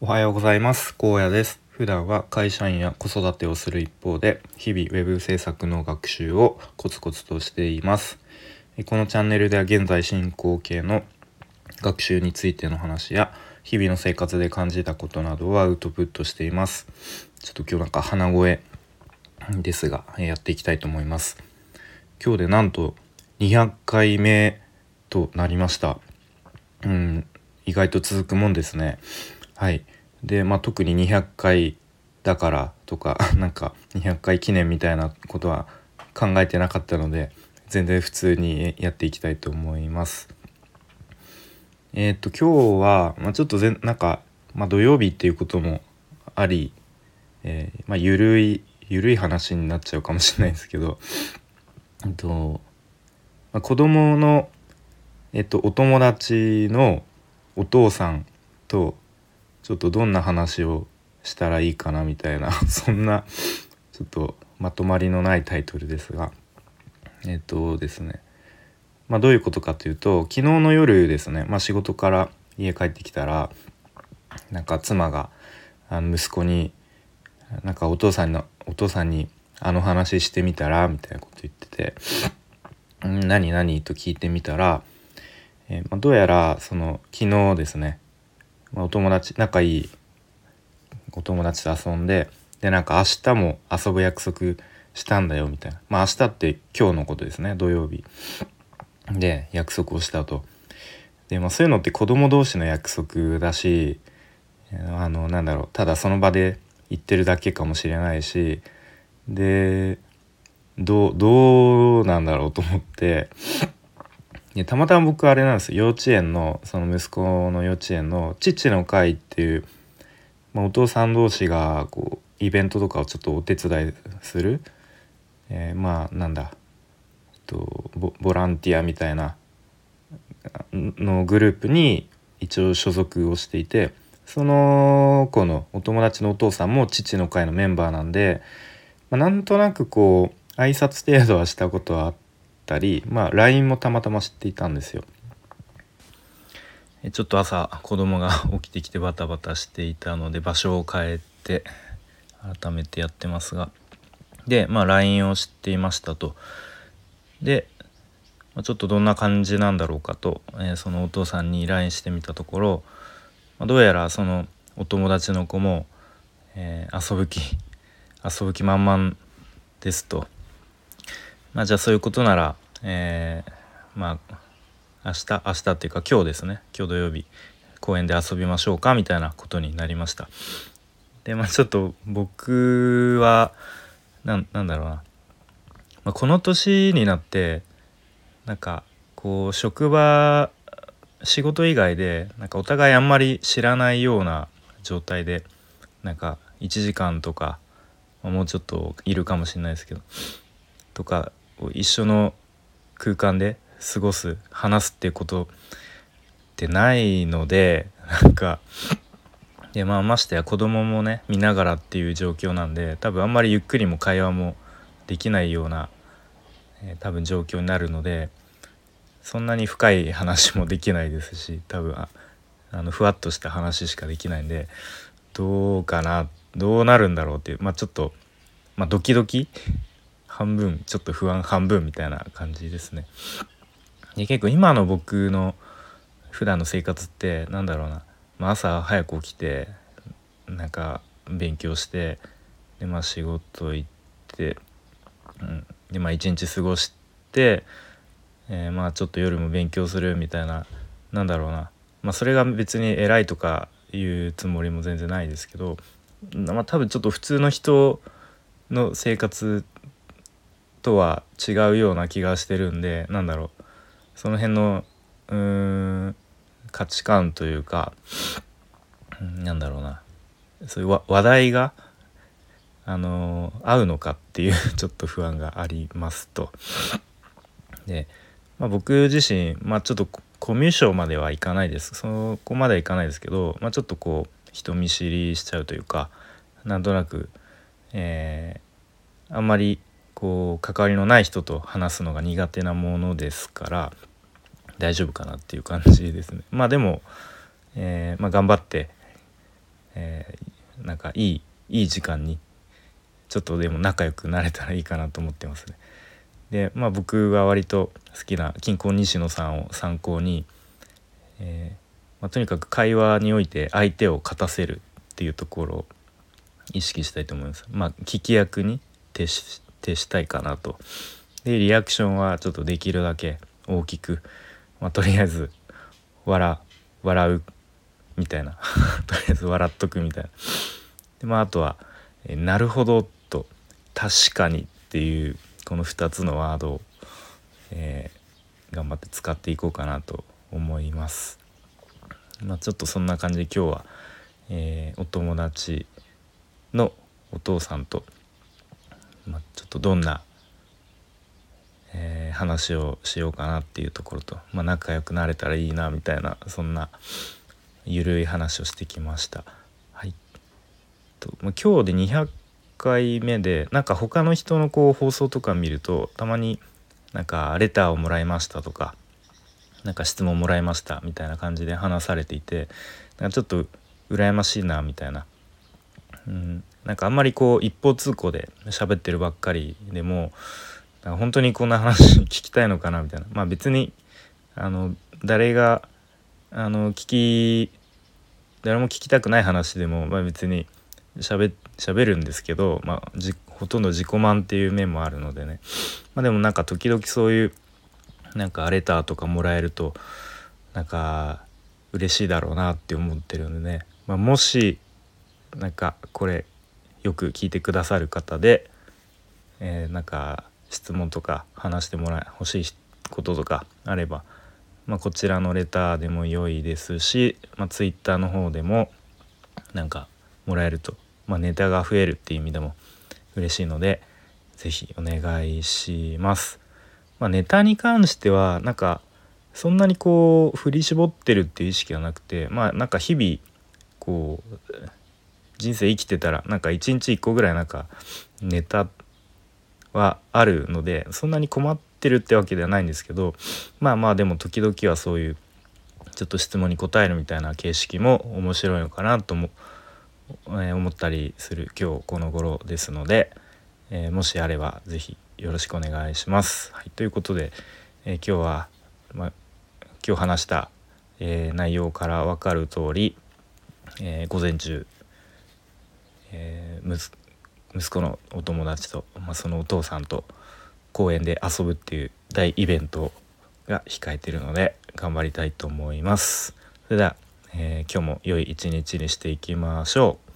おはようございます。高野です。普段は会社員や子育てをする一方で日々ウェブ制作の学習をコツコツとしています。このチャンネルでは現在進行形の学習についての話や日々の生活で感じたことなどをアウトプットしています。ちょっと今日なんか鼻声ですがやっていきたいと思います。今日でなんと200回目となりました。うん意外と続くもんですね。はい。でまあ特に200回だからとか なんか200回記念みたいなことは考えてなかったので全然普通にやっていきたいと思います。えっ、と今日は、まあ、ちょっとぜなんか、まあ、土曜日っていうこともあり、えー、まあ、ゆるいゆるい話になっちゃうかもしれないですけど、えっとまあ、子供のえっとお友達のお父さんとちょっとどんな話をしたらいいかなみたいな そんなちょっとまとまりのないタイトルですが。えっとですね。まあどういうことかというと昨日の夜ですね、まあ、仕事から家帰ってきたらなんか妻があの息子になんかお父さんのお父さんにあの話してみたらみたいなこと言ってて「何何?」と聞いてみたらえー、まあ、どうやらその昨日ですね、お友達仲いいお友達と遊んででなんか明日も遊ぶ約束したんだよみたいな。まあ明日って今日のことですね土曜日。で約束をしたと。で、まあ、そういうのって子供同士の約束だしあのなんだろうただその場で言ってるだけかもしれないしでどうどうなんだろうと思ってでたまたま僕あれなんです幼稚園のその息子の幼稚園の父の会っていう、まあ、お父さん同士がこうイベントとかをちょっとお手伝いする、えー、まあなんだ、と、ボボランティアみたいなのグループに一応所属をしていてその子のお友達のお父さんも父の会のメンバーなんで、まあ、なんとなくこう挨拶程度はしたことはあって。ったりまあ LINE もたまたま知っていたんですよ。ちょっと朝子供が 起きてきてバタバタしていたので場所を変えて改めてやってますがでまあ LINE を知っていましたと。でちょっとどんな感じなんだろうかと、えー、そのお父さんに LINE してみたところ、まあ、どうやらそのお友達の子も、えー、遊ぶ気遊ぶ気満々ですとまあじゃあそういうことなら、えー、まあ明日明日っていうか今日ですね今日土曜日公園で遊びましょうかみたいなことになりました。でまあちょっと僕はなんだろうな、まあ、この年になってなんかこう職場仕事以外でなんかお互いあんまり知らないような状態でなんか1時間とか、まあ、もうちょっといるかもしれないですけどとか一緒の空間で過ごす話すっていうことってないのでなんかでまあましてや子供もね見ながらっていう状況なんで多分あんまりゆっくりも会話もできないような、えー、多分状況になるのでそんなに深い話もできないですし多分あのふわっとした話しかできないんでどうかなどうなるんだろうっていうまあちょっと、まあ、ドキドキ半分ちょっと不安半分みたいな感じですね。で結構今の僕の普段の生活ってなんだろうな、まあ、朝早く起きてなんか勉強してでまあ仕事行って、うん、でまあ一日過ごして、えー、まあちょっと夜も勉強するみたいななんだろうな、まあ、それが別に偉いとかいうつもりも全然ないですけど、まあ、多分ちょっと普通の人の生活とは違うような気がしてるんでなんだろう。その辺のうーん価値観というかなんだろうな。そういう話題があの合うのかっていう ちょっと不安がありますと。で、まあ、僕自身、まあ、ちょっとコミュ障まではいかないです。そこまではいかないですけど、まあ、ちょっとこう人見知りしちゃうというかなんとなく、えー、あんまりこう関わりのない人と話すのが苦手なものですから大丈夫かなっていう感じですね。まあでも、えー、まあ、頑張って、えー、なんかいいいい時間にちょっとでも仲良くなれたらいいかなと思ってますね。でまあ僕が割と好きな金婚西野さんを参考に、えー、まあ、とにかく会話において相手を勝たせるっていうところを意識したいと思います。まあ、聞き役に徹したいかなと。でリアクションはちょっとできるだけ大きく、まあ、とりあえず笑笑うみたいな とりあえず笑っとくみたいな。でまああとは「えなるほど」と「確かに」っていうこの2つのワードを、えー、頑張って使っていこうかなと思います。まあ、ちょっとそんな感じで今日は、えー、お友達のお父さんと、まあ、ちょっとどんな、えー、話をしようかなっていうところと、まあ、仲良くなれたらいいなみたいなそんなゆるい話をしてきました。はいとまあ、今日で200回目でなんか他の人のこう放送とか見るとたまになんかレターをもらいましたとかなんか質問もらいましたみたいな感じで話されていてなんかちょっと羨ましいなみたいな、うん、なんかあんまりこう一方通行で喋ってるばっかりでも本当にこんな話聞きたいのかなみたいな。まあ別にあの誰があの聞き誰も聞きたくない話でも、まあ、別にしゃべるんですけど、まあ、ほとんど自己満っていう面もあるのでね、まあ、でもなんか時々そういうなんかレターとかもらえるとなんか嬉しいだろうなって思ってるんでね、まあ、もしなんかこれよく聞いてくださる方で、えー、なんか質問とか話してもらい欲しいこととかあれば、まあ、こちらのレターでも良いですし、まあ、Twitter の方でもなんかもらえると、まあ、ネタが増えるっていう意味でも嬉しいので是非お願いします。まあ、ネタに関してはなんかそんなにこう振り絞ってるっていう意識はなくてまあなんか日々こう人生生きてたらなんか一日一個ぐらいなんかネタはあるのでそんなに困ってるってわけではないんですけどまあまあでも時々はそういうちょっと質問に答えるみたいな形式も面白いのかなとも、えー、思ったりする今日この頃ですので、えー、もしあれば是非よろしくお願いします。はい、ということで、えー、今日は、ま、今日話した、え、内容から分かる通り、え、午前中、息子のお友達と、まあ、そのお父さんと公園で遊ぶっていう大イベントが控えてるので頑張りたいと思います。それでは、え今日も良い一日にしていきましょう。